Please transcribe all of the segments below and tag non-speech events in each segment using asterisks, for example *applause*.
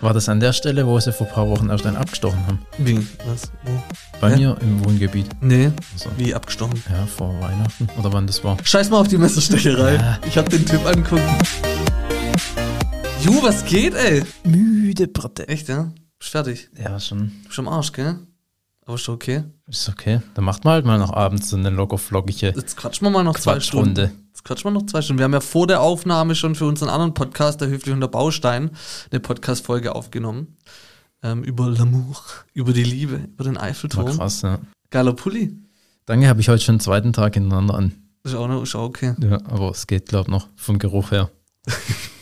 War das an der Stelle, wo sie vor ein paar Wochen erst einen abgestochen haben? Wie? Was? Wo? Bei Hä? mir im Wohngebiet. Nee, Also, wie abgestochen. ja, vor Weihnachten. Oder wann das war. Scheiß mal auf die Messerstecherei. Ja. Ich hab den Typ angucken. Ju, was geht, ey? Müde Bratte. Echt, ja? Bist fertig? Ja, schon. Bist am Arsch, gell? Aber ist schon okay. Ist okay. Dann macht man halt mal noch abends so eine locker flockige Jetzt quatschen wir mal noch zwei Stunden. Jetzt quatschen wir noch zwei Stunden. Wir haben ja vor der Aufnahme schon für unseren anderen Podcast, der Höflich und der Baustein, eine Podcast-Folge aufgenommen. Ähm, über L'amour, über die Liebe, über den War Eiffelturm. krass, ja. Geiler Pulli. Danke, habe ich heute schon den zweiten Tag hintereinander an. Ist auch, noch, ist auch okay. Ja, aber es geht, glaube ich, noch vom Geruch her. *laughs*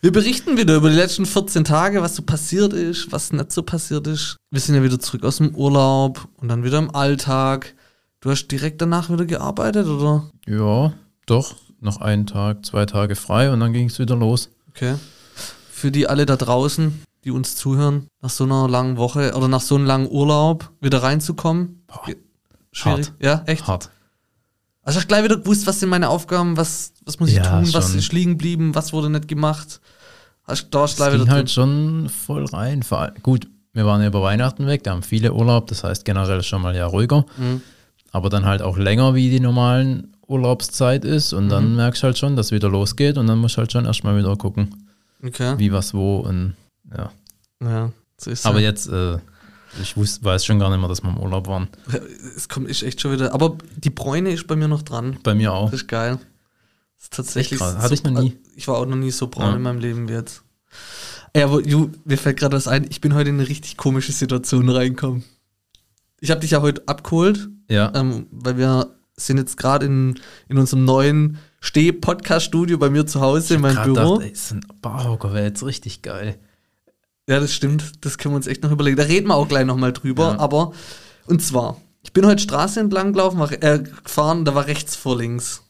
Wir berichten wieder über die letzten 14 Tage, was so passiert ist, was nicht so passiert ist. Wir sind ja wieder zurück aus dem Urlaub und dann wieder im Alltag. Du hast direkt danach wieder gearbeitet, oder? Ja, doch. Noch einen Tag, zwei Tage frei und dann ging es wieder los. Okay. Für die alle da draußen, die uns zuhören, nach so einer langen Woche oder nach so einem langen Urlaub wieder reinzukommen. Boah, Schwierig. hart. Ja, echt. Hart. Also ich hab gleich wieder gewusst, was sind meine Aufgaben, was, was muss ich Ja, tun, was schon. ist liegen geblieben, was wurde nicht gemacht. Hast, da gleich wieder ging halt schon voll rein. Gut, wir waren ja über Weihnachten weg, da haben viele Urlaub, das heißt generell schon mal ja ruhiger. Mhm. Aber dann halt auch länger, wie die normalen Urlaubszeit ist. Und Mhm. dann merkst du halt schon, dass es wieder losgeht. Und dann musst du halt schon erstmal wieder gucken, Okay. wie, was, wo. Und ja. Ja, so ist Aber jetzt, äh, ich wusste, weiß schon gar nicht mehr, dass wir im Urlaub waren. Es kommt ist echt schon wieder. Aber die Bräune ist bei mir noch dran. Bei mir auch. Das ist geil. Das ist tatsächlich. Krass. Hatte ich noch nie. Ich war auch noch nie so braun Ja. in meinem Leben wie jetzt. Ey, aber Ju, mir fällt gerade was ein. Ich bin heute in eine richtig komische Situation reingekommen. Ich habe dich ja heute abgeholt, Ja. ähm, weil wir sind jetzt gerade in, in unserem neuen Steh-Podcast-Studio bei mir zu Hause in meinem Büro. Dachte, ey, so ein Barhocker wäre jetzt richtig geil. Ja, das stimmt. Das können wir uns echt noch überlegen. Da reden wir auch gleich nochmal drüber. Ja. Aber, und zwar, ich bin heute Straße entlang gelaufen, war, äh, gefahren, da war rechts vor links.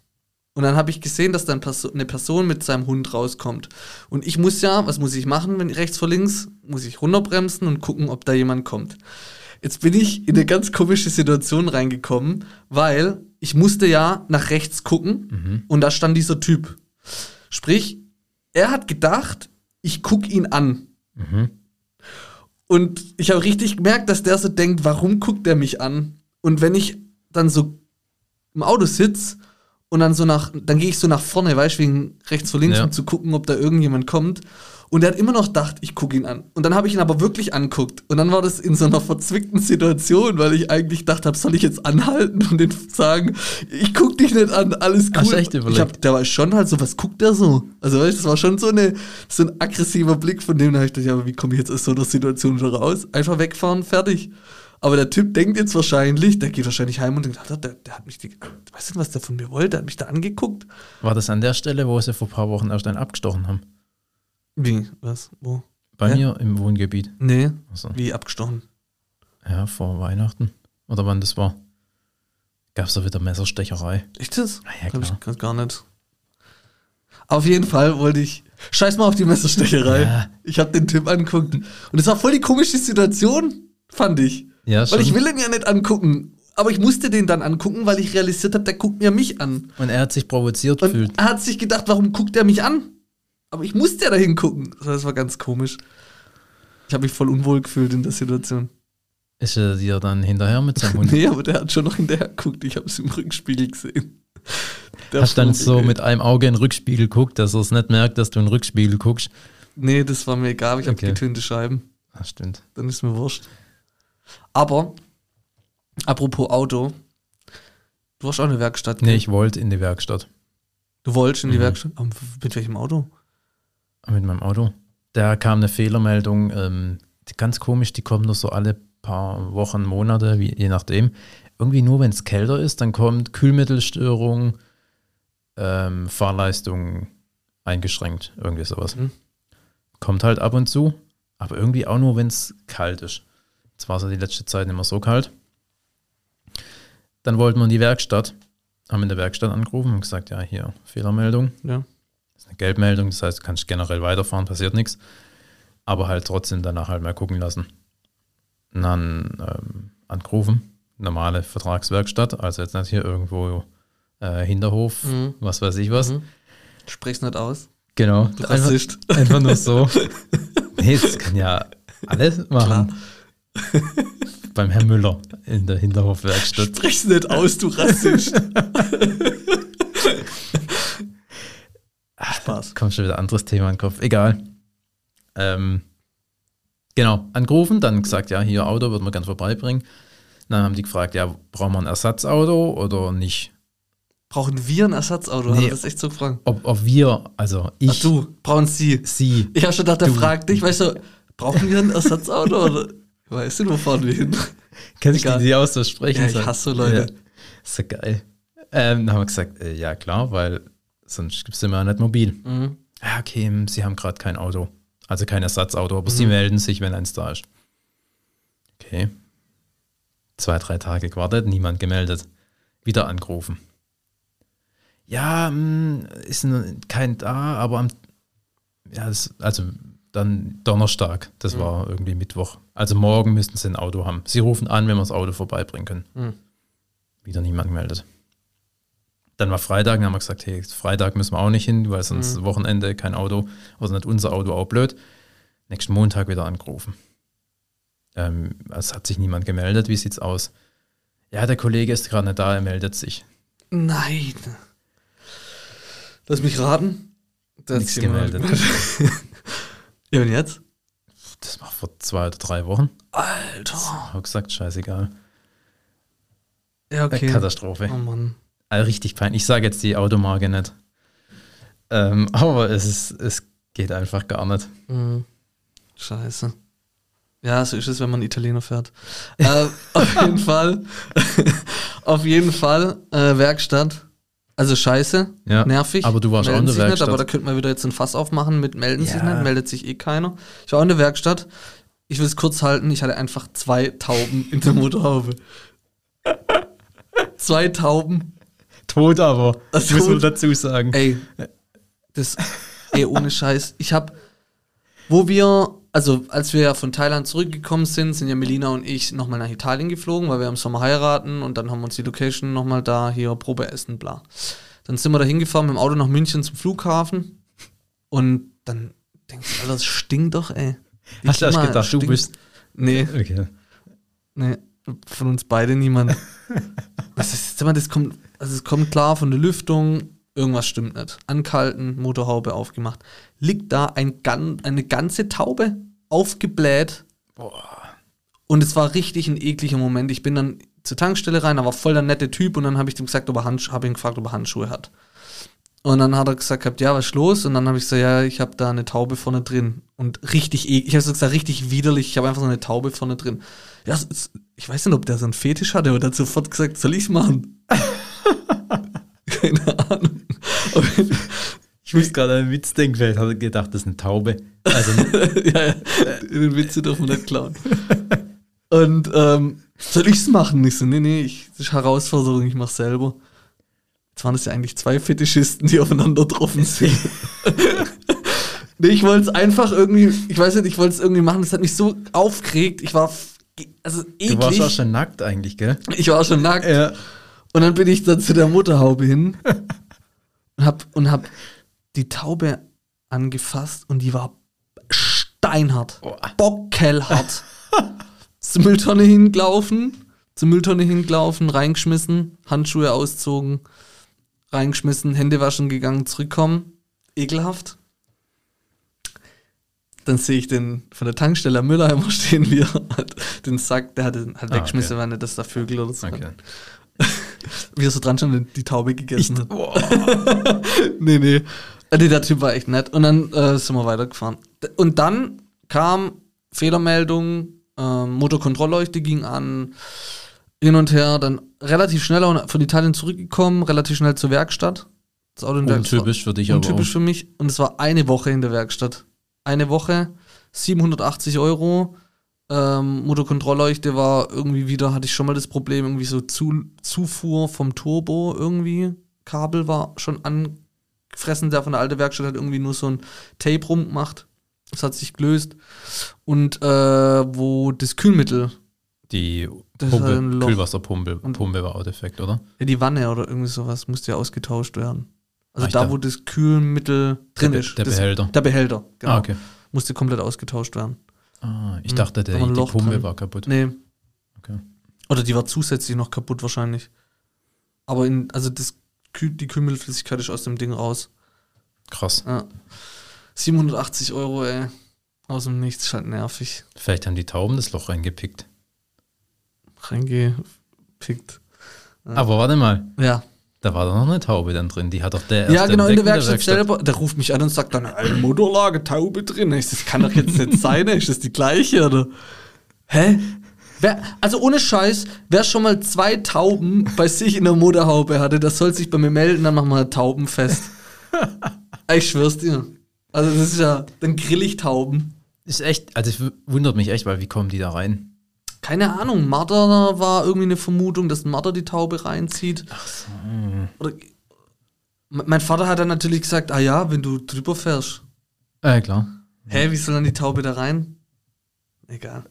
Und dann habe ich gesehen, dass da ein Perso eine Person mit seinem Hund rauskommt. Und ich muss ja, was muss ich machen, wenn rechts vor links? Muss ich runterbremsen und gucken, ob da jemand kommt. Jetzt bin ich in eine ganz komische Situation reingekommen, weil ich musste ja nach rechts gucken und da stand dieser Typ. Sprich, er hat gedacht, ich gucke ihn an. Und ich habe richtig gemerkt, dass der so denkt, warum guckt der mich an? Und wenn ich dann so im Auto sitze und dann so nach, dann gehe ich so nach vorne, weißt du, wegen rechts vor links, Ja. um zu gucken, ob da irgendjemand kommt. Und er hat immer noch gedacht, ich gucke ihn an. Und dann habe ich ihn aber wirklich anguckt. Und dann war das in so einer verzwickten Situation, weil ich eigentlich gedacht habe, soll ich jetzt anhalten und den sagen, ich guck dich nicht an, alles cool. Hast echt ich überlegt? hab, der war schon halt so, was guckt der so? Also weißt, du, das war schon so, eine, so ein aggressiver Blick von dem, da hab ich gedacht, ja, aber wie komme ich jetzt aus so einer Situation wieder raus? Einfach wegfahren, fertig. Aber der Typ denkt jetzt wahrscheinlich, der geht wahrscheinlich heim und denkt, der, der hat mich, die, weißt du, was der von mir wollte? Der hat mich da angeguckt. War das an der Stelle, wo sie vor ein paar Wochen erst einen abgestochen haben? Wie? Was? Wo? Bei Ja. mir im Wohngebiet. Nee, Also, wie abgestochen. ja, vor Weihnachten. Oder wann das war. Gab es da wieder Messerstecherei. Echt das? Ja, Hab ich klar. grad gar nicht. Auf jeden Fall wollte ich. Scheiß mal auf die Messerstecherei. Ja. Ich habe den Typ angeguckt. Und es war voll die komische Situation, fand ich. Ja, Weil ich schon. will ihn ja nicht angucken. Aber ich musste den dann angucken, weil ich realisiert habe, der guckt mir mich an. Und er hat sich provoziert Und gefühlt. er hat sich gedacht, warum guckt er mich an? Aber ich musste ja dahin gucken. Das war ganz komisch. Ich habe mich voll unwohl gefühlt in der Situation. Ist er dir dann hinterher mit seinem Hund? *laughs* Nee, aber der hat schon noch hinterher geguckt. Ich habe es im Rückspiegel gesehen. Der *laughs* Hast dann so mit einem Auge in den Rückspiegel guckt, dass er es nicht merkt, dass du in den Rückspiegel guckst. Nee, das war mir egal. Ich habe Okay. getönte Scheiben. Ah, stimmt. Dann ist mir wurscht. Aber, apropos Auto. Du hast auch eine Werkstatt. Nee, gell? ich wollte in die Werkstatt. Du wolltest in die Mhm. Werkstatt? Aber mit welchem Auto? Mit meinem Auto. Da kam eine Fehlermeldung, ähm, die, ganz komisch, die kommt nur so alle paar Wochen, Monate, wie, je nachdem. Irgendwie nur, wenn es kälter ist, dann kommt Kühlmittelstörung, ähm, Fahrleistung eingeschränkt, irgendwie sowas. Mhm. Kommt halt ab und zu, aber irgendwie auch nur, wenn es kalt ist. Jetzt war es ja die letzte Zeit mehr so kalt. Dann wollten wir in die Werkstatt, haben in der Werkstatt angerufen und gesagt, ja, hier, Fehlermeldung. Ja. Das ist eine Gelbmeldung, das heißt, du kannst generell weiterfahren, passiert nichts. Aber halt trotzdem danach halt mal gucken lassen. Und dann ähm, angerufen, normale Vertragswerkstatt, also jetzt nicht hier irgendwo äh, Hinterhof, Mhm. was weiß ich was. Mhm. Sprech's nicht aus. Genau. Einfach, einfach nur so. *laughs* Nee, das kann ja alles machen. Beim Herrn Müller in der Hinterhofwerkstatt. Sprech's nicht aus, du Rassist. Spaß. Kommt schon wieder ein anderes Thema in den Kopf. Egal. Ähm, genau, angerufen, dann gesagt, ja, hier Auto würden wir gerne vorbeibringen. Dann haben die gefragt, ja, brauchen wir ein Ersatzauto oder nicht? Brauchen wir ein Ersatzauto? Nee. Nee. Das ist echt so gefragt. Ob, ob wir, also ich, Ach du, brauchen sie. sie, Ich habe schon gedacht, der Du. fragt dich, weißt du, brauchen wir ein Ersatzauto? Weißt du, wo fahren wir hin? Kennst du Egal. die, auch so sprechen? Ja, ich hasse so Leute. Ja, ist so geil. Ähm, dann haben wir gesagt, äh, ja klar, weil sonst gibt es immer nicht mobil. Mhm. Ja, okay, hm, sie haben gerade kein Auto. Also kein Ersatzauto, aber Mhm. sie melden sich, wenn eins da ist. Okay. Zwei, drei Tage gewartet, niemand gemeldet. Wieder angerufen. Ja, hm, ist kein da, aber am, ja, das, also dann Donnerstag, das Mhm. war irgendwie Mittwoch. Also morgen müssten sie ein Auto haben. Sie rufen an, wenn wir das Auto vorbeibringen können. Mhm. Wieder niemand gemeldet. Dann war Freitag, dann haben wir gesagt, hey, Freitag müssen wir auch nicht hin, weil sonst Wochenende kein Auto, also nicht unser Auto, auch blöd. Nächsten Montag wieder angerufen. Ähm, es hat sich niemand gemeldet, wie sieht's aus? Ja, der Kollege ist gerade nicht da, er meldet sich. Nein. Lass mich raten. Nichts gemeldet. *laughs* Ja, und jetzt? Das war vor zwei oder drei Wochen. Alter. Hab gesagt, scheißegal. Ja, Äh, okay. Katastrophe. Oh Mann. Also richtig peinlich. Ich sage jetzt die Automarke nicht. Ähm, *laughs* aber es, ist, es geht einfach gar nicht. Mhm. Scheiße. Ja, so ist es, wenn man Italiener fährt. *laughs* äh, auf jeden Fall. *laughs* auf jeden Fall äh, Werkstatt. Also scheiße, Ja, nervig. aber du warst auch in der sich nicht, Werkstatt. aber da könnte man wieder jetzt ein Fass aufmachen mit melden sich Ja. nicht, meldet sich eh keiner. Ich war auch in der Werkstatt. Ich will es kurz halten, ich hatte einfach zwei Tauben in der Motorhaube. *laughs* zwei Tauben. Tot aber. Also muss man dazu sagen. Ey, das, ey, ohne Scheiß. Ich hab, wo wir, also als wir ja von Thailand zurückgekommen sind, sind ja Melina und ich nochmal nach Italien geflogen, weil wir im Sommer heiraten und dann haben wir uns die Location nochmal da, hier Probe essen, bla. Dann sind wir da hingefahren mit dem Auto nach München zum Flughafen und dann denkst du, Alter, das stinkt doch, ey. Die Hast du erst gedacht, du stinkt. bist. Nee, Okay. Nee, von uns beide niemand. *laughs* das ist, das kommt, also es kommt klar von der Lüftung, irgendwas stimmt nicht. Ankalten, Motorhaube aufgemacht. Liegt da ein, eine ganze Taube aufgebläht. Und es war richtig ein ekliger Moment. Ich bin dann zur Tankstelle rein, da war voll der nette Typ und dann habe ich ihm gesagt, ob er Handschuhe, habe ihn gefragt, ob er Handschuhe hat. Und dann hat er gesagt, gehabt, ja, was ist los? Und dann habe ich gesagt, ja, ich habe da eine Taube vorne drin. Und richtig, ek- ich habe so gesagt, richtig widerlich, ich habe einfach so eine Taube vorne drin. Ja, ich weiß nicht, ob der so einen Fetisch hatte, aber der hat sofort gesagt, soll ich's machen? *laughs* Keine Ahnung. Ich muss gerade an einen Witz denken, vielleicht hat er gedacht, das ist eine Taube. Also, *laughs* ja, ja, den Witze dürfen wir nicht klauen. Und ähm, soll ich's machen? Ich so, nee, nee, ich, das ist Herausforderung, ich mach's selber. Jetzt waren das ja eigentlich zwei Fetischisten, die aufeinander getroffen sind. *laughs* nee, ich wollte es einfach irgendwie, ich weiß nicht, ich wollte es irgendwie machen, das hat mich so aufgeregt. Ich war, also du warst auch eklig. schon nackt eigentlich, gell? Ich war schon nackt. Ja. Und dann bin ich dann zu der Mutterhaube hin und hab, und hab die Taube angefasst und die war steinhart. Boah. Bockelhart. zur *laughs* Mülltonne hingelaufen, zur Mülltonne hingelaufen, reingeschmissen, Handschuhe auszogen, reingeschmissen, Hände waschen gegangen, zurückkommen. Ekelhaft. Dann sehe ich den von der Tankstelle am Mülleimer *laughs* stehen, wie er hat den Sack, der hat den hat Ah, weggeschmissen, okay. weil nicht, dass da Vögel oder so Okay. Wie er so dran und die Taube gegessen hat. Boah. *laughs* Nee, nee. Äh, Nee, der Typ war echt nett. Und dann äh, sind wir weitergefahren. Und dann kam Fehlermeldung, ähm, Motorkontrollleuchte ging an, hin und her, dann relativ schnell von Italien zurückgekommen, relativ schnell zur Werkstatt. Das Auto in der Untypisch für dich aber Untypisch auch. für mich. Und es war eine Woche in der Werkstatt. Eine Woche, 780 Euro. Ähm, Motorkontrollleuchte war irgendwie wieder, hatte ich schon mal das Problem, irgendwie so Zu Zufuhr vom Turbo irgendwie. Kabel war schon angefressen, der von der alten Werkstatt hat irgendwie nur so ein Tape rumgemacht. Das hat sich gelöst. Und äh, wo das Kühlmittel, Die Pumpe. Kühlwasserpumpe Pumpe war auch defekt, oder? ja, die Wanne oder irgendwie sowas, musste ja ausgetauscht werden. Also Ah, ich da, wo das Kühlmittel drin Be- ist. der das, Behälter. Der Behälter, genau. Ah, okay. musste komplett ausgetauscht werden. Ah, ich Hm, dachte, da der, die Loch Pumpe drin. war kaputt. Nee. Okay. Oder die war zusätzlich noch kaputt wahrscheinlich. Aber in, also das, die Kümmelflüssigkeit ist aus dem Ding raus. Krass. Ja. 780 Euro, ey. Aus dem Nichts ist halt nervig. Vielleicht haben die Tauben das Loch reingepickt. Reingepickt. Ja. Aber warte mal, Ja. Da war doch noch eine Taube dann drin. Die hat doch der Ja, erst genau, in der entdeckt Werkstatt, selber. Der ruft mich an und sagt dann, eine Motorlage, Taube drin. Ich, das kann doch jetzt nicht *laughs* sein, ist das die gleiche, oder? Hä? Wer, also ohne Scheiß, wer schon mal zwei Tauben bei sich in der Motorhaube hatte, das soll sich bei mir melden, dann machen wir Tauben fest. *laughs* ich schwör's dir. Also das ist ja, dann grill ich Tauben. Ist echt, also es wundert mich echt, weil wie kommen die da rein? Keine Ahnung, Marder war irgendwie eine Vermutung, dass Marder die Taube reinzieht. Ach so. Oder, Me- mein Vater hat dann natürlich gesagt, ah ja, wenn du drüber fährst. Äh, klar. Hä, wie soll dann die Taube da rein? Egal.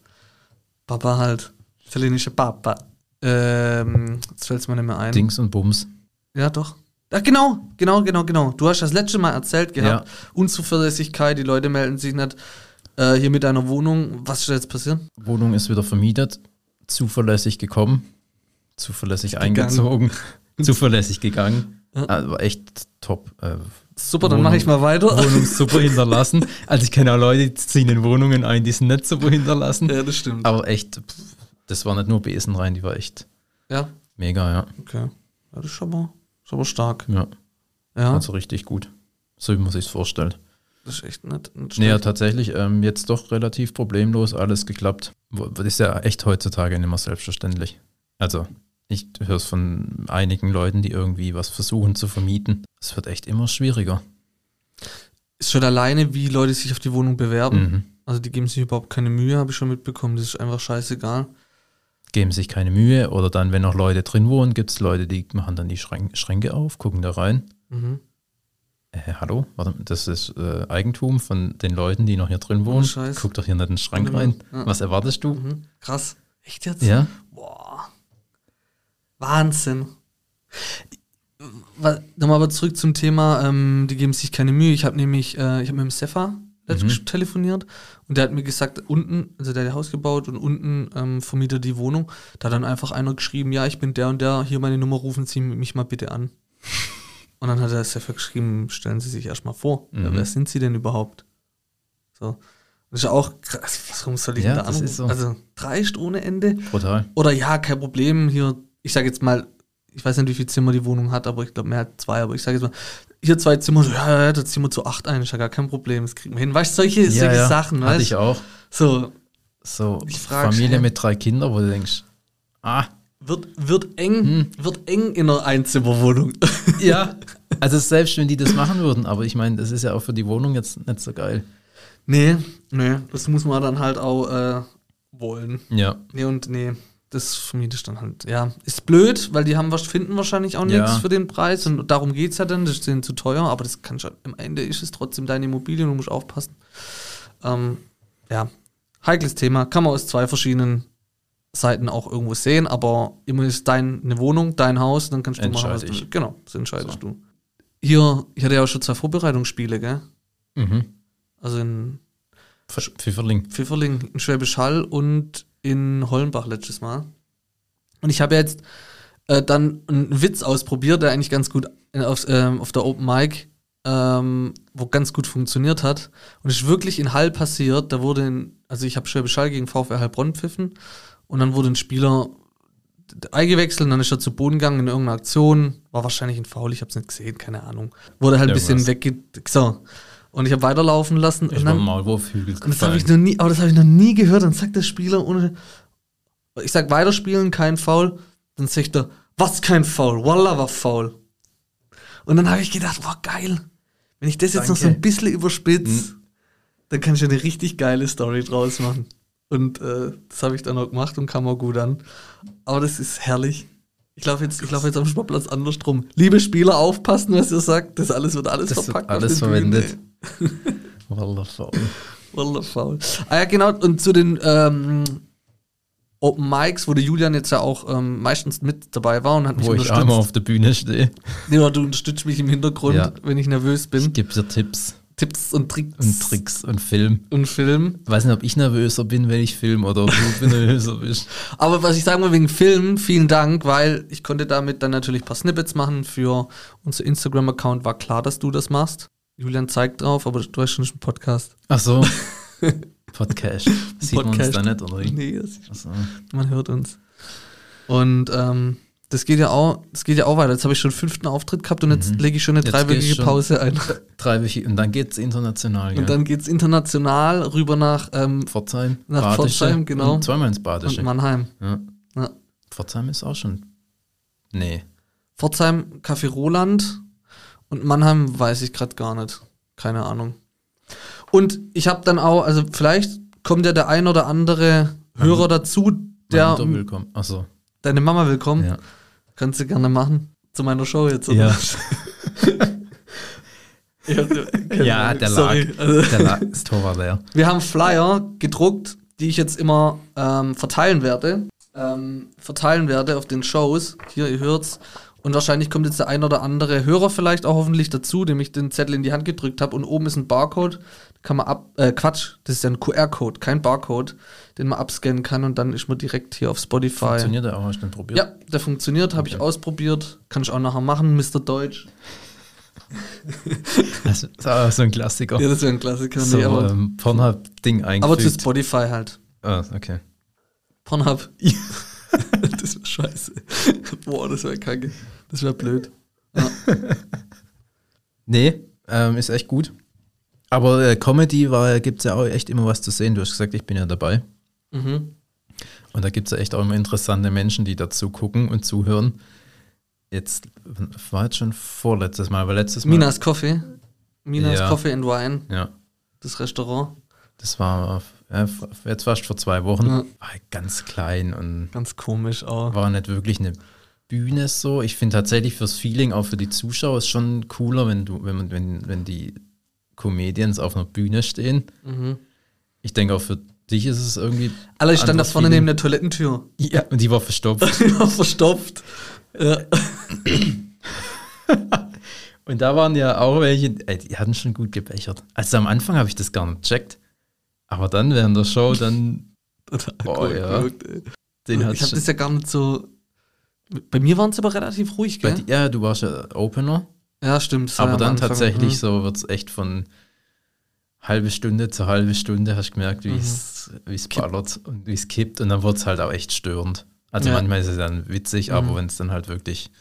Papa halt. Italienische Papa. Ähm, jetzt fällt's mir nicht mehr ein. Dings und Bums. Ja, doch. Ach, genau, genau, genau, genau. Du hast das letzte Mal erzählt gehabt. Unzuverlässigkeit, die Leute melden sich nicht. Äh, hier mit deiner Wohnung. Was ist jetzt passiert? Wohnung ist wieder vermietet. Zuverlässig gekommen. Zuverlässig Gegangen. eingezogen. *laughs* zuverlässig gegangen. Ja. Also war echt top. Äh, Super, dann mache ich mal weiter. Wohnung *laughs* super hinterlassen. Also ich kenne auch Leute, die ziehen in Wohnungen ein, die sind nicht super hinterlassen. Ja, das stimmt. Aber echt, pff, das war nicht nur Besen rein, die war echt Ja, mega, ja. okay. Ja, das ist aber, ist aber stark. Ja, Ja, also richtig gut. So wie man sich vorstellt. Das ist echt nicht, nicht Nee, ja, tatsächlich, ähm, jetzt doch relativ problemlos alles geklappt. Ist ja echt heutzutage nicht mehr selbstverständlich. Also, ich höre es von einigen Leuten, die irgendwie was versuchen zu vermieten. Es wird echt immer schwieriger. Ist schon alleine, wie Leute sich auf die Wohnung bewerben. Mhm. Also die geben sich überhaupt keine Mühe, habe ich schon mitbekommen. Das ist einfach scheißegal. Geben sich keine Mühe oder dann, wenn noch Leute drin wohnen, gibt es Leute, die machen dann die Schrän- Schränke auf, gucken da rein. Mhm. Äh, hallo? Warte, das ist äh, Eigentum von den Leuten, die noch hier drin wohnen. Scheiß. Guck doch hier nicht in den Schrank Ja. rein. Ja. Was erwartest du? Mhm. Krass. Echt jetzt? Ja? Boah. Wahnsinn. Wa- Nochmal aber zurück zum Thema, ähm, die geben sich keine Mühe. Ich habe nämlich, äh, ich habe mit dem Sefa Mhm. telefoniert und der hat mir gesagt, unten, also der hat Haus gebaut und unten ähm, vermietet die Wohnung. Da hat dann einfach einer geschrieben, ja, ich bin der und der, hier meine Nummer, rufen Sie mich mal bitte an. Und dann hat der Sefa geschrieben, stellen Sie sich erstmal vor, Mhm. ja, wer sind Sie denn überhaupt? So. Das ist ja auch krass, warum soll ich Ja, denn da anrufen? so. Also dreist ohne Ende. Brutal. Oder ja, kein Problem, hier, ich sage jetzt mal, ich weiß nicht, wie viel Zimmer die Wohnung hat, aber ich glaube, mehr hat zwei, aber ich sage jetzt mal, hier zwei Zimmer, so, ja, ja, da ziehen wir zu acht ein, ist ja gar kein Problem, das kriegen wir hin. Weißt du, solche, solche Sachen, Hatte weißt ich auch. So, So Familie hä? mit drei Kindern, wo du denkst, ah, wird, wird eng, Hm. wird eng in einer Einzimmerwohnung. ja. *laughs* Also selbst wenn die das machen würden, aber ich meine, das ist ja auch für die Wohnung jetzt nicht so geil. nee, nee, das muss man dann halt auch äh, wollen. Ja. Nee und nee, das vermietest dann halt. Ja, ist blöd, weil die haben was finden wahrscheinlich auch Ja. nichts für den Preis und darum geht es ja dann, das ist denen zu teuer, aber das kann schon, am Ende ist es trotzdem deine Immobilie und du musst aufpassen. Ähm, ja, heikles Thema, kann man aus zwei verschiedenen Seiten auch irgendwo sehen, aber immer ist dein eine Wohnung, dein Haus, dann kannst du machen, was du. Genau, das entscheidest So. du. Hier, ich hatte ja auch schon zwei Vorbereitungsspiele, gell? Mhm. Also in Pf- Pfifferling. Pfifferling in Schwäbisch Hall und in Hollenbach letztes Mal. Und ich habe jetzt äh, dann einen Witz ausprobiert, der eigentlich ganz gut äh, auf, ähm, auf der Open Mic, ähm, wo ganz gut funktioniert hat. Und es ist wirklich in Hall passiert. Da wurde, in, also ich habe Schwäbisch Hall gegen VfR Heilbronn pfiffen und dann wurde ein Spieler eingewechselt und dann ist er zu Boden gegangen in irgendeiner Aktion. War wahrscheinlich ein Foul, ich habe es nicht gesehen, keine Ahnung. Wurde halt ein bisschen Irgendwas. wegge... So. Und ich habe weiterlaufen lassen. Ich und dann, im Maulwurfhügel und das habe ich noch nie, aber das habe ich noch nie gehört. Dann sagt der Spieler ohne, ich sag weiterspielen, kein Foul. Dann sagt er, was kein Foul? Wallah war Foul. Und dann habe ich gedacht, wow, geil. Wenn ich das jetzt noch so ein Danke. bisschen überspitze, Hm. dann kann ich eine richtig geile Story draus machen. Und äh, das habe ich dann auch gemacht und kam auch gut an. Aber das ist herrlich. Ich laufe jetzt, ich laufe jetzt am Sportplatz andersrum. Liebe Spieler, aufpassen, was ihr sagt. Das alles wird alles Das wird verpackt. alles auf der Bühne. verwendet. Wallah, faul. Wallah, faul. Ah ja, genau, und zu den ähm, Open Mics, wo der Julian jetzt ja auch ähm, meistens mit dabei war und hat mich Wo ich unterstützt. einmal auf der Bühne stehe. Nee, oder du unterstützt mich im Hintergrund, Ja. wenn ich nervös bin. Ich gebe dir Tipps. Tipps und Tricks. Und Tricks und Film. Und Film. Weiß nicht, ob ich nervöser bin, wenn ich film oder ob du *laughs* nervöser bist. Aber was ich sagen will wegen Film, vielen Dank, weil ich konnte damit dann natürlich ein paar Snippets machen für unser Instagram-Account. War klar, dass du das machst. Julian zeigt drauf, aber du hast schon einen Podcast. Ach so. *laughs* Podcast. Sieht man uns Podcast. da nicht, oder? Nee, das so. man hört uns. Und ähm, das geht ja auch, das geht ja auch weiter. Jetzt habe ich schon fünften Auftritt gehabt und jetzt lege ich schon eine Jetzt dreiwöchige Pause ein. Drei Wochen, und dann geht's international? Und dann geht's international rüber nach ähm, Pforzheim, Nach Badische Pforzheim, genau. Und zweimal ins Badische. und Mannheim. Ja. Ja. Pforzheim ist auch schon. Nee. Pforzheim, Café Roland und Mannheim weiß ich gerade gar nicht. Keine Ahnung. Und ich habe dann auch, also vielleicht kommt ja der ein oder andere Hörer dazu, der willkommen. Achso. Deine Mama willkommen. Ja. Kannst du gerne machen. Zu meiner Show jetzt, oder? Ja. *laughs* ja, Ja, der lag. Also, Der lag, das Tor war leer. *laughs* wir haben Flyer gedruckt, die ich jetzt immer ähm, verteilen werde. Ähm, verteilen werde auf den Shows. Hier, ihr hört's. Und wahrscheinlich kommt jetzt der ein oder andere Hörer vielleicht auch hoffentlich dazu, dem ich den Zettel in die Hand gedrückt habe. Und oben ist ein Barcode. Kann man ab. Äh, Quatsch, das ist ja ein QR-Code, kein Barcode, den man abscannen kann und dann ist man direkt hier auf Spotify. Funktioniert der auch, hast du den probiert? Ja, der funktioniert, habe ich Okay. ausprobiert. Kann ich auch nachher machen, Mr. Deutsch. Das ist auch so ein Klassiker. Ja, das wäre ein Klassiker. so nee, aber, ähm, Pornhub-Ding aber zu. Spotify halt. Ah, okay. Pornhub. *laughs* das wäre scheiße. Boah, das wäre kacke. Das wäre blöd. *laughs* Nee, ähm, ist echt gut. Aber äh, Comedy war, gibt's ja auch echt immer was zu sehen. Du hast gesagt, ich bin ja dabei. Mhm. Und da gibt es ja echt auch immer interessante Menschen, die dazu gucken und zuhören. Jetzt war jetzt schon vorletztes Mal, aber letztes Mal. Minas Coffee. Minas Ja. Coffee and Wine, Ja, das Restaurant. das war äh, jetzt fast vor zwei Wochen. Ja. War halt ganz klein und Ganz komisch auch. war nicht wirklich eine Bühne so. Ich finde tatsächlich fürs Feeling, auch für die Zuschauer, ist schon cooler, wenn du, wenn man, wenn, wenn die Comedians auf einer Bühne stehen. Mhm. Ich denke auch für dich ist es irgendwie. Alter, ich stand da vorne neben der Toilettentür. Ja, und die war verstopft. *laughs* Die war verstopft. Ja. *laughs* Und da waren ja auch welche, ey, die hatten schon gut gebechert. Also am Anfang habe ich das gar nicht gecheckt. Aber dann während der Show, dann, *laughs* Boah, ja. den ich habe das ja gar nicht so. Bei mir waren es aber relativ ruhig, bei gell? di- Ja, du warst ja Opener. Ja, stimmt. war Aber ja dann Anfang. tatsächlich Mhm. so wird es echt von halbe Stunde zu halbe Stunde, hast du gemerkt, wie Mhm. es es ballert und wie es kippt. Und dann wird es halt auch echt störend. Also Ja. manchmal ist es dann witzig, Mhm. aber wenn es dann halt wirklich.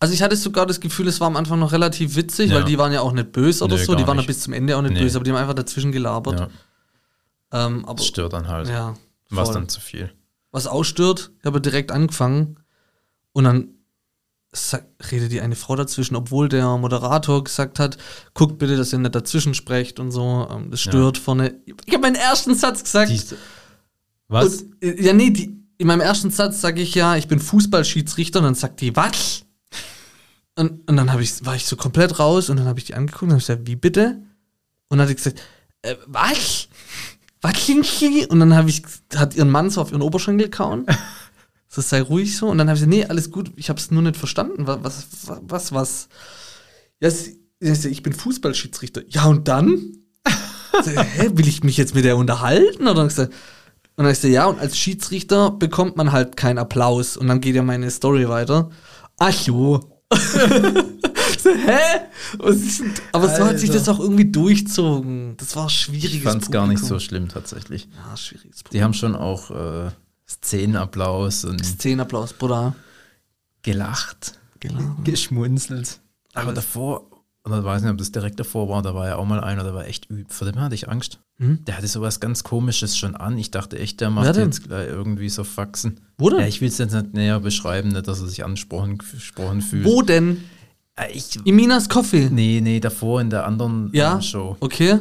Also ich hatte sogar das Gefühl, es war am Anfang noch relativ witzig, Ja. weil die waren ja auch nicht böse oder Nö, so. Die waren ja bis zum Ende auch nicht Nee. böse, aber die haben einfach dazwischen gelabert. Ja, Ähm, aber das stört dann halt. ja, Was voll. dann zu viel. Was ausstört, ich habe direkt angefangen und dann redet die eine Frau dazwischen, obwohl der Moderator gesagt hat, guckt bitte, dass ihr nicht dazwischen sprecht und so. Ähm, das stört vorne. Ich habe meinen ersten Satz gesagt. Die, was? Und, äh, ja, nee, die, in meinem ersten Satz sage ich ja, ich bin Fußballschiedsrichter und dann sagt die, was? Und, und dann hab ich, war ich so komplett raus und dann habe ich die angeguckt und habe gesagt, wie bitte? Und dann hat sie gesagt, äh, was? Was klingt? Und dann habe ich, hat ihren Mann so auf ihren Oberschenkel kauen. So, sei ruhig so. Und dann habe ich gesagt, nee, alles gut, ich habe es nur nicht verstanden. Was, was, was, was? Ja, ich bin Fußballschiedsrichter. Ja, und dann? Sag, Hä, will ich mich jetzt mit der unterhalten? Oder und dann ich so, ja, und als Schiedsrichter bekommt man halt keinen Applaus. Und dann geht ja meine Story weiter. Ach so. *laughs* Ich so, hä? Aber so hat sich Alter. das auch irgendwie durchzogen. Das war ein schwieriges Ich fand es gar nicht so schlimm tatsächlich. Ja, schwieriges Die haben schon auch äh, Szenenapplaus und Szenenapplaus, Bruder. gelacht, Gelacht. *laughs* geschmunzelt. Aber davor, oder weiß nicht, ob das direkt davor war, da war ja auch mal einer, der war echt üb. Vor dem hatte ich Angst. Hm? Der hatte sowas ganz Komisches schon an. Ich dachte echt, der macht jetzt gleich irgendwie so Faxen. Wo denn? Ja, ich will es jetzt nicht näher beschreiben, nicht, dass er sich angesprochen gesprochen fühlt. Wo denn? Ich, In Minas Coffee. nee, nee, davor in der anderen Ja? ähm, Show. Okay.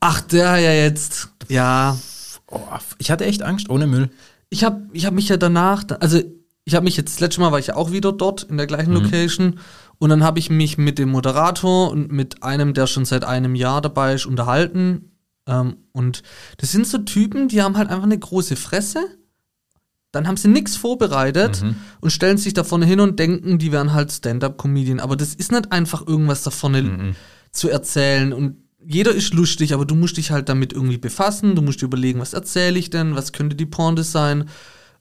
Ach, der ja jetzt. Ja. Oh, ich hatte echt Angst, ohne Müll. Ich habe ich hab mich ja danach, also ich habe mich jetzt, das letzte Mal war ich ja auch wieder dort in der gleichen Mhm. Location und dann habe ich mich mit dem Moderator und mit einem, der schon seit einem Jahr dabei ist, unterhalten. Ähm, und das sind so Typen, die haben halt einfach eine große Fresse. Dann haben sie nichts vorbereitet Mhm. und stellen sich da vorne hin und denken, die wären halt Stand-up-Comedian. Aber das ist nicht einfach irgendwas da vorne Mhm. zu erzählen. Und jeder ist lustig, aber du musst dich halt damit irgendwie befassen. Du musst dir überlegen, was erzähle ich denn, was könnte die Pointe sein.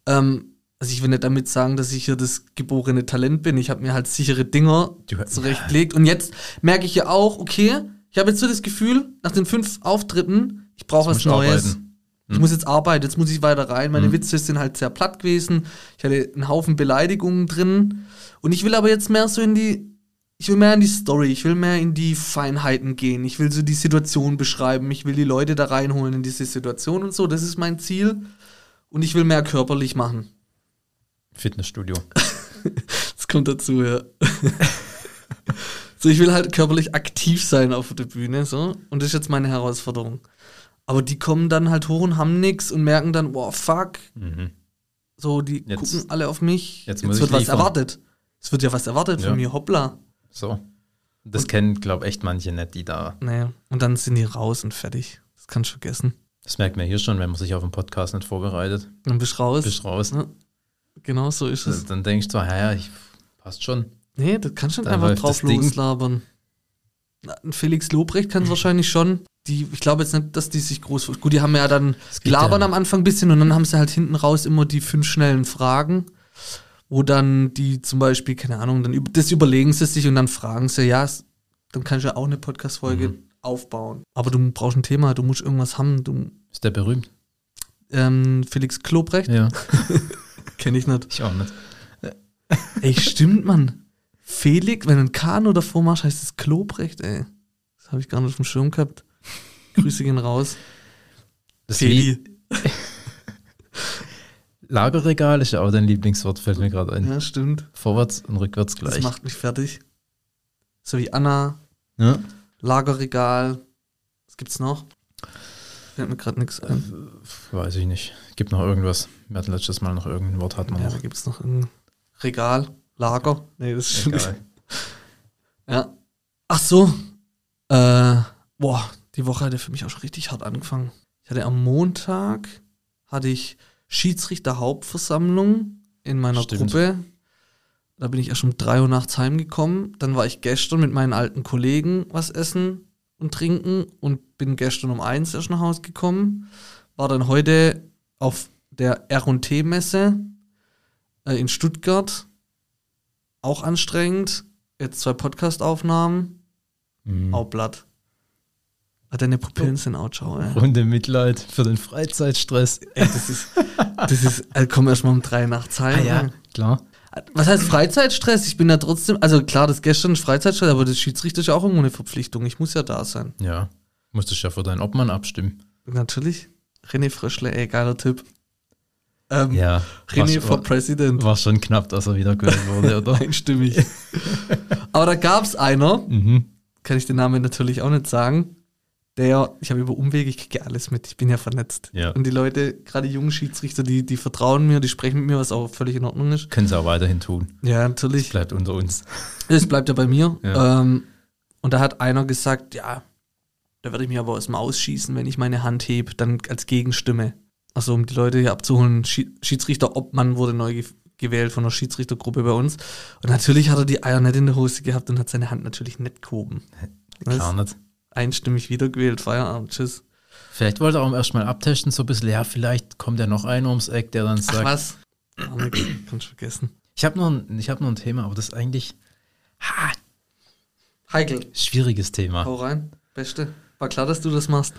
Ähm, also ich will nicht damit sagen, dass ich hier das geborene Talent bin. Ich habe mir halt sichere Dinger zurechtgelegt. Und jetzt merke ich ja auch, okay, ich habe jetzt so das Gefühl, nach den fünf Auftritten, ich brauche was Neues. arbeiten. Ich muss jetzt arbeiten, jetzt muss ich weiter rein. Meine Witze sind halt sehr platt gewesen. Ich hatte einen Haufen Beleidigungen drin. Und ich will aber jetzt mehr so in die, ich will mehr in die Story, ich will mehr in die Feinheiten gehen. Ich will so die Situation beschreiben. Ich will die Leute da reinholen in diese Situation und so. Das ist mein Ziel. Und ich will mehr körperlich machen. Fitnessstudio. *laughs* Das kommt dazu, ja. so, ich will halt körperlich aktiv sein auf der Bühne, so. Und das ist jetzt meine Herausforderung. Aber die kommen dann halt hoch und haben nix und merken dann, boah, fuck. Mhm. So, die Jetzt- gucken alle auf mich. jetzt Jetzt, wird was erwartet. Es wird ja was erwartet Ja. von mir, hoppla. So. Das kennen, glaube ich, echt manche nicht, die da. Naja, und dann sind die raus und fertig. Das kannst du vergessen. Das merkt man hier schon, wenn man sich auf einen Podcast nicht vorbereitet. Dann bist du raus. Bist raus. Ja, genau so ist es. Dann denkst du, ja, ich passt schon. Nee, das kannst du nicht einfach drauf loslabern. Felix Lobrecht kann es wahrscheinlich schon. Die, ich glaube jetzt nicht, dass die sich groß. Gut, die haben ja dann labern ja- am Anfang ein bisschen und dann haben sie halt hinten raus immer die fünf schnellen Fragen, wo dann die zum Beispiel, keine Ahnung, dann das überlegen sie sich und dann fragen sie, ja, dann kannst du ja auch eine Podcast-Folge Mhm. aufbauen. Aber du brauchst ein Thema, du musst irgendwas haben. Du, Ist der berühmt? ähm, Felix Klobrecht, Ja. *laughs* kenne ich nicht. Ich auch nicht. Ey, stimmt, Mann. Felix, wenn du ein Kano davor machst, heißt es Klobrecht, ey. Das habe ich gar nicht auf dem Schirm gehabt. Grüße gehen raus. Das Lied, Feli. *laughs* Lagerregal ist ja auch dein Lieblingswort, fällt mir gerade ein. Ja, stimmt. Vorwärts und rückwärts Das gleich. macht mich fertig. So wie Anna, Ja? Lagerregal. Was gibt's noch? Fällt mir gerade nichts ein. Weiß ich nicht. Gibt noch irgendwas. Wir hatten letztes Mal noch irgendein Wort, hatten wir Ja, noch. gibt's noch ein Regal, Lager. Nee, das ist Egal. *laughs* Ja. Ach so. Äh, boah, die Woche hatte für mich auch schon richtig hart angefangen. Ich hatte am Montag hatte ich Schiedsrichter-Hauptversammlung in meiner Stimmt. Gruppe. Da bin ich erst um 3 Uhr nachts heimgekommen. Dann war ich gestern mit meinen alten Kollegen was essen und trinken und bin gestern um 1 erst nach Hause gekommen. War dann heute auf der R&T-Messe äh, in Stuttgart. Auch anstrengend. Jetzt zwei Podcast-Aufnahmen. Mhm. Auch platt. Ah, Deine Pupillen sind auch schau, ey. Runde Mitleid für den Freizeitstress. ey. Das ist, das ist, also komm erst mal um drei nachts heim. ey. klar. Was heißt Freizeitstress? Ich bin ja trotzdem, also klar, das gestern ist Freizeitstress, aber das Schiedsrichter ist ja auch irgendwo eine Verpflichtung. Ich muss ja da sein. Ja. Musstest ja für deinen Obmann abstimmen. Natürlich. René Fröschle, ey, geiler Typ. Ähm, Ja. René war, for war, President. war schon knapp, dass er wieder gewählt wurde, oder? *laughs* Einstimmig. *laughs* aber da gab's einer, mhm. kann ich den Namen natürlich auch nicht sagen, der, ich habe über Umwege, ich kriege alles mit, ich bin ja vernetzt. Ja. Und die Leute, gerade die jungen Schiedsrichter, die, die vertrauen mir, die sprechen mit mir, was auch völlig in Ordnung ist. Können sie auch weiterhin tun. Ja, natürlich. Bleibt unter uns. Das bleibt ja bei mir. Ja. Ähm, und da hat einer gesagt, ja, da werde ich mich aber aus dem Ausschießen, wenn ich meine Hand hebe, dann als Gegenstimme. Also um die Leute hier abzuholen, Schi- Schiedsrichter Obmann wurde neu ge gewählt von einer Schiedsrichtergruppe bei uns. Und natürlich hat er die Eier nicht in der Hose gehabt und hat seine Hand natürlich nicht gehoben. Klar nicht. Einstimmig wiedergewählt, Feierabend, tschüss. Vielleicht wollte er auch erstmal abtesten, so ein bisschen, ja, vielleicht kommt ja noch einer ums Eck, der dann Ach sagt. was? Arme, kannst du vergessen. Ich habe noch, ein- ich hab noch ein Thema, aber das ist eigentlich ha, Heikel, schwieriges Thema. hau rein. Beste. War klar, dass du das machst.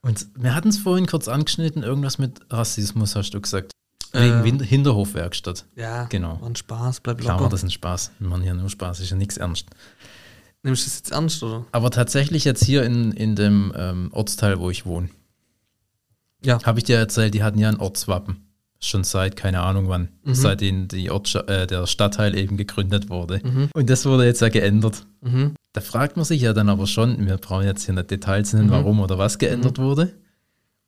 Und wir hatten es vorhin kurz angeschnitten, irgendwas mit Rassismus, hast du gesagt. Wegen Äh. Win- Hinterhofwerkstatt. Ja, Genau. war ein Spaß, bleib Klar locker. war das ein Spaß. Wir machen hier nur Spaß, ist ja nichts ernst. Nimmst du das jetzt ernst, oder? Aber tatsächlich jetzt hier in, in dem ähm, Ortsteil, wo ich wohne, Ja. habe ich dir erzählt, die hatten ja ein Ortswappen. Schon seit, keine Ahnung wann, Mhm. seitdem die Orts äh, der Stadtteil eben gegründet wurde. Mhm. Und das wurde jetzt ja geändert. Mhm. Da fragt man sich ja dann aber schon, wir brauchen jetzt hier nicht Details nennen, Mhm. warum oder was geändert wurde.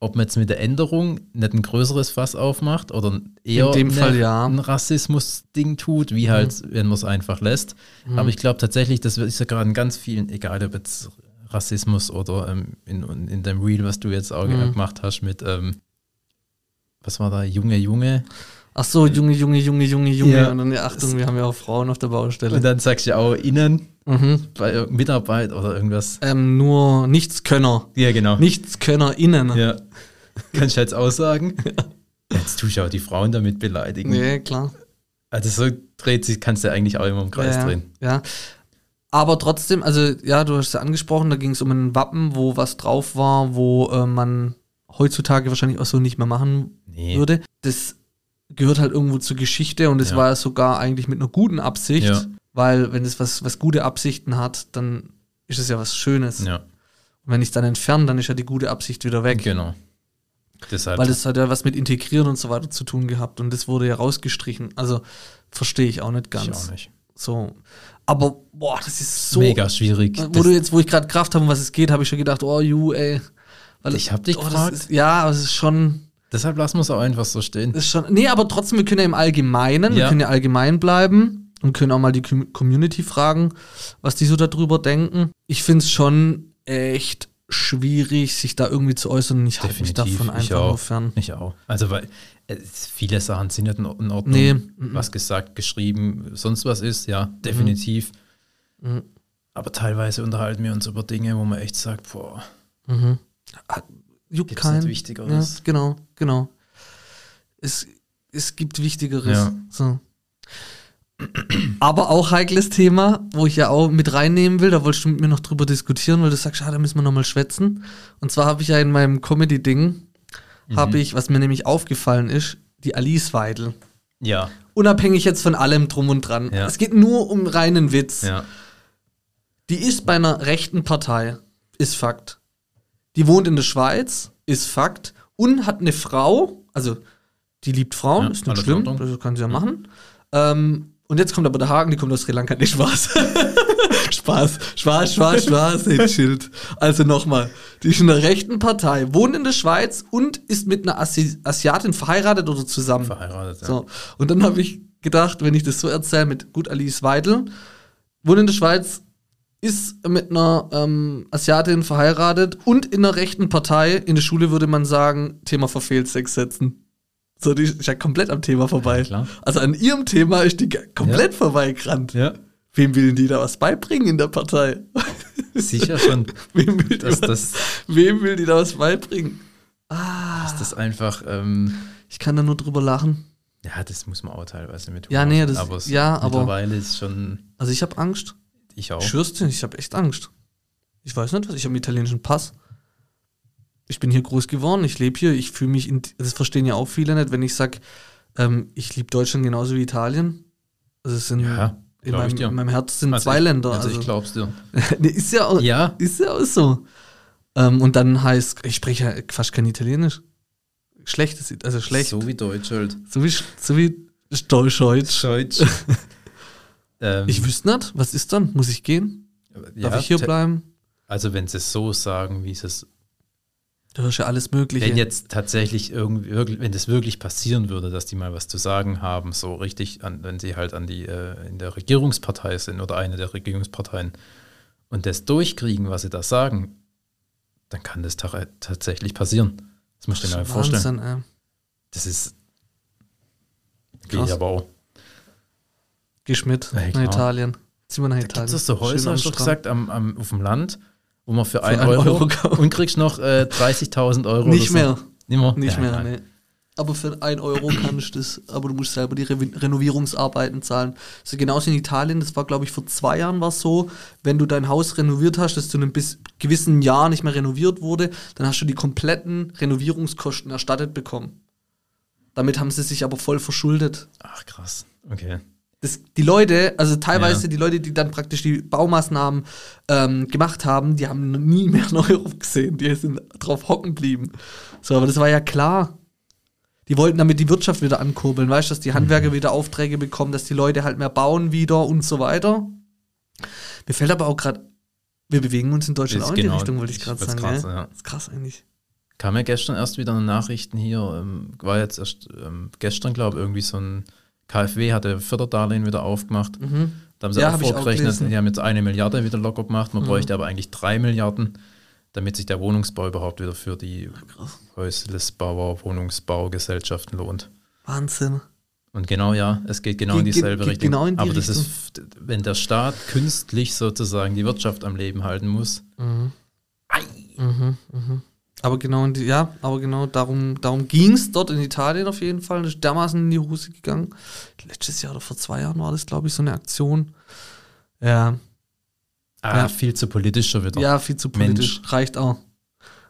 Ob man jetzt mit der Änderung nicht ein größeres Fass aufmacht oder eher In dem eine- Fall ja. ein Rassismus-Ding tut, wie halt, wenn man es einfach lässt. Mhm. Aber ich glaube tatsächlich, das ist ja gerade in ganz vielen, egal ob jetzt Rassismus oder ähm, in, in dem Reel, was du jetzt auch Mhm. gemacht hast mit, ähm, was war da, Junge, Junge, Ach so, Junge, Junge, Junge, Junge, Junge. Ja. Und dann, ja, Achtung, wir haben ja auch Frauen auf der Baustelle. Und dann sagst du auch innen Mhm. bei Mitarbeit oder irgendwas. Ähm, nur Nichtskönner. Ja, genau. NichtskönnerInnen. Ja. Kannst du jetzt aussagen? *laughs* Jetzt tust du auch die Frauen damit beleidigen. Nee, klar. Also so dreht sich, kannst du eigentlich auch immer im Kreis ja, drehen. Ja. Aber trotzdem, also ja, du hast es ja angesprochen, da ging es um ein Wappen, wo was drauf war, wo äh, man heutzutage wahrscheinlich auch so nicht mehr machen Nee. würde. Das gehört halt irgendwo zur Geschichte und es Ja. war sogar eigentlich mit einer guten Absicht, Ja. weil wenn es was, was gute Absichten hat, dann ist es ja was Schönes. Ja, Und wenn ich es dann entferne, dann ist ja die gute Absicht wieder weg. genau. Deshalb. Weil das hat ja was mit Integrieren und so weiter zu tun gehabt und das wurde ja rausgestrichen. Also verstehe ich auch nicht ich ganz. auch nicht. So. Aber boah, das ist so. Mega schwierig. Wo Das- du jetzt, wo ich gerade Kraft habe, um was es geht, habe ich schon gedacht, oh, you, ey. Weil Ich hab dich oh, gefragt. Ist, ja, aber es ist schon, deshalb lassen wir es auch einfach so stehen. ist schon. Nee, aber trotzdem, wir können ja im Allgemeinen, wir Ja. können ja allgemein bleiben und können auch mal die Com- Community fragen, was die so darüber denken. Ich finde es schon echt schwierig, sich da irgendwie zu äußern ich halte mich davon einfach auch. nur fern. Ich auch. Also, weil äh, viele Sachen sind nicht in Ordnung. Nee. Was gesagt, geschrieben, sonst was ist, ja, definitiv. Mhm. Aber teilweise unterhalten wir uns über Dinge, wo man echt sagt, boah, Mhm. Juckt Gibt's keinen. nicht Ja, Wichtigeres? genau, genau. Es, es gibt Wichtigeres. Ja. So. Aber auch heikles Thema, wo ich ja auch mit reinnehmen will, da wolltest du mit mir noch drüber diskutieren, weil du sagst, ah, da müssen wir nochmal schwätzen. Und zwar habe ich ja in meinem Comedy-Ding, Mhm. habe ich, was mir nämlich aufgefallen ist, die Alice Weidel. ja, Unabhängig jetzt von allem drum und dran. Ja. Es geht nur um reinen Witz. ja, Die ist bei einer rechten Partei, ist Fakt. Die wohnt in der Schweiz, ist Fakt. Und hat eine Frau, also die liebt Frauen, Ja, ist nicht schlimm, Ordnung. das kann sie ja machen. Ähm, und jetzt kommt aber der Haken, die kommt aus Sri Lanka, nicht *laughs* Spaß. Spaß, Spaß, Spaß, Spaß, hey, Schild. Also nochmal, die ist in der rechten Partei, wohnt in der Schweiz und ist mit einer Asi Asiatin verheiratet oder zusammen. verheiratet. Ja. So, und dann habe ich gedacht, wenn ich das so erzähle mit gut Alice Weidel, wohnt in der Schweiz, ist mit einer ähm, Asiatin verheiratet und in einer rechten Partei. In der Schule würde man sagen, Thema verfehlt, Sex setzen. So, die ist ja komplett am Thema vorbei. Ja. Also an ihrem Thema ist die komplett vorbeigerannt. ja, Wem will die da was beibringen in der Partei? sicher schon, *laughs* wem, will die was, das, wem will die da was beibringen? dass das einfach, ähm, Ich kann da nur drüber lachen. ja, das muss man auch teilweise mit Ja, nee, das- aber ja, aber- mittlerweile ist schon, Also ich habe Angst. Ich auch. Ich schwör's dir, ich habe echt Angst. Ich weiß nicht was, ich habe einen italienischen Pass. Ich bin hier groß geworden, ich lebe hier, ich fühle mich, in, das verstehen ja auch viele nicht, wenn ich sage, ähm, ich liebe Deutschland genauso wie Italien. Also es sind Ja, in, meinem, in meinem Herz sind Also zwei ich, Länder. Also, Also, ich glaub's dir. *laughs* ist ja auch, Ja, ist ja auch so. Ähm, und dann heißt, ich spreche ja fast kein Italienisch. Schlechtes, also schlecht. so wie Deutsch halt. So wie, so wie Deutsch. Deutsch. *laughs* ähm, Ich wüsste nicht, was ist dann? Muss ich gehen? Darf ja, ich hier bleiben? Also wenn sie es so sagen, wie es Da hörst ja alles Mögliche. Wenn jetzt tatsächlich irgendwie, wirklich- wenn das wirklich passieren würde, dass die mal was zu sagen haben, so richtig, an, wenn sie halt an die, äh, in der Regierungspartei sind oder eine der Regierungsparteien und das durchkriegen, was sie da sagen, dann kann das ta tatsächlich passieren. Das musst du dir mal vorstellen. Ey. Das ist, geht Krass. aber auch. Gehst mit Ja, nach. Italien. Zieh mal nach Da Italien. gibt es so Häuser, hast du gesagt, am, am, auf dem Land, wo man für, Für 1 einen Euro, Euro *laughs* und kriegst noch äh, 30.000 Euro. Nicht mehr. so. Nicht mehr? Nicht Ja, mehr, nee. Aber für 1 Euro kannst du das, aber du musst selber die Re Renovierungsarbeiten zahlen. Also genauso in Italien, das war glaube ich vor zwei Jahren war so, wenn du dein Haus renoviert hast, das zu einem bis gewissen Jahr nicht mehr renoviert wurde, dann hast du die kompletten Renovierungskosten erstattet bekommen. Damit haben sie sich aber voll verschuldet. Ach, krass. Okay. Das, die Leute, also teilweise Ja. die Leute, die dann praktisch die Baumaßnahmen ähm, gemacht haben, die haben nie mehr *laughs* einen Euro gesehen. Die sind drauf hocken geblieben. So, aber das war ja klar. Die wollten damit die Wirtschaft wieder ankurbeln, weißt du, dass die Handwerker Mhm. wieder Aufträge bekommen, dass die Leute halt mehr bauen wieder und so weiter. Mir fällt aber auch gerade, wir bewegen uns in Deutschland Ist auch in genau- die Richtung, wollte ich gerade sagen. ja. sagen, ja. Das ist krass eigentlich. Kam ja gestern erst wieder eine Nachrichten hier, ähm, war jetzt erst ähm, gestern, glaube ich, irgendwie so ein KfW hatte Förderdarlehen wieder aufgemacht. Mhm. Da haben sie Ja, auch hab auch vorgerechnet, die haben jetzt eine Milliarde wieder locker gemacht, man Mhm. bräuchte aber eigentlich drei Milliarden, damit sich der Wohnungsbau überhaupt wieder für die Krass. Häuslisbauer, Wohnungsbaugesellschaften lohnt. Wahnsinn. Und genau, ja, es geht genau in Geht- dieselbe geht Richtung. genau in die Aber das ist, wenn der Staat künstlich sozusagen die Wirtschaft am Leben halten muss. Mhm, mhm. Aber genau, die, ja, aber genau darum, darum ging es dort in Italien auf jeden Fall. Das ist dermaßen in die Hose gegangen. Letztes Jahr oder vor zwei Jahren war das, glaube ich, so eine Aktion. Ja, Ah, Ja. viel zu politischer wieder. ja, viel zu politisch. Reicht auch.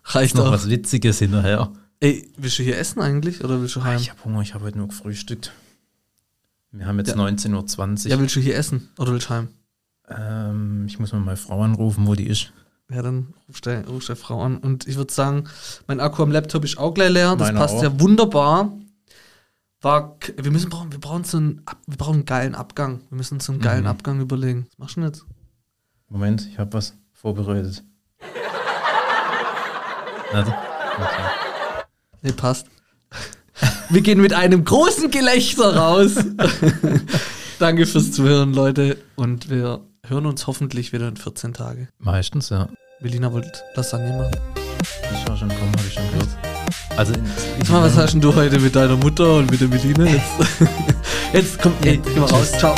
Reicht noch auch. was Witziges hinterher. Ey, willst du hier essen eigentlich oder willst du heim? Ich habe Hunger, ich habe heute nur gefrühstückt. Wir haben jetzt Ja. 19.20 Uhr. Ja, willst du hier essen oder willst du heim? ähm, ich muss mal meine Frau anrufen, wo die ist. Ja, dann rufst du rufst der Frau an. Und ich würde sagen, mein Akku am Laptop ist auch gleich leer. Das Meiner passt auch. ja wunderbar. War, wir müssen brauchen, wir brauchen so einen, wir brauchen einen geilen Abgang. Wir müssen uns so einen geilen Mhm. Abgang überlegen. Was machst du denn jetzt? Moment, ich habe was vorbereitet. Warte. Okay. Nee, passt. Wir gehen mit einem großen Gelächter raus. *laughs* Danke fürs Zuhören, Leute. Und wir hören uns hoffentlich wieder in 14 Tagen. Meistens, ja. Melina wollte Lasagne machen. Ist auch schon kommen, habe ich schon gehört. Also, Sag mal, was hast denn du heute mit deiner Mutter und mit der Melina? Jetzt, *laughs* jetzt kommt, ey, geh mal raus. Ciao.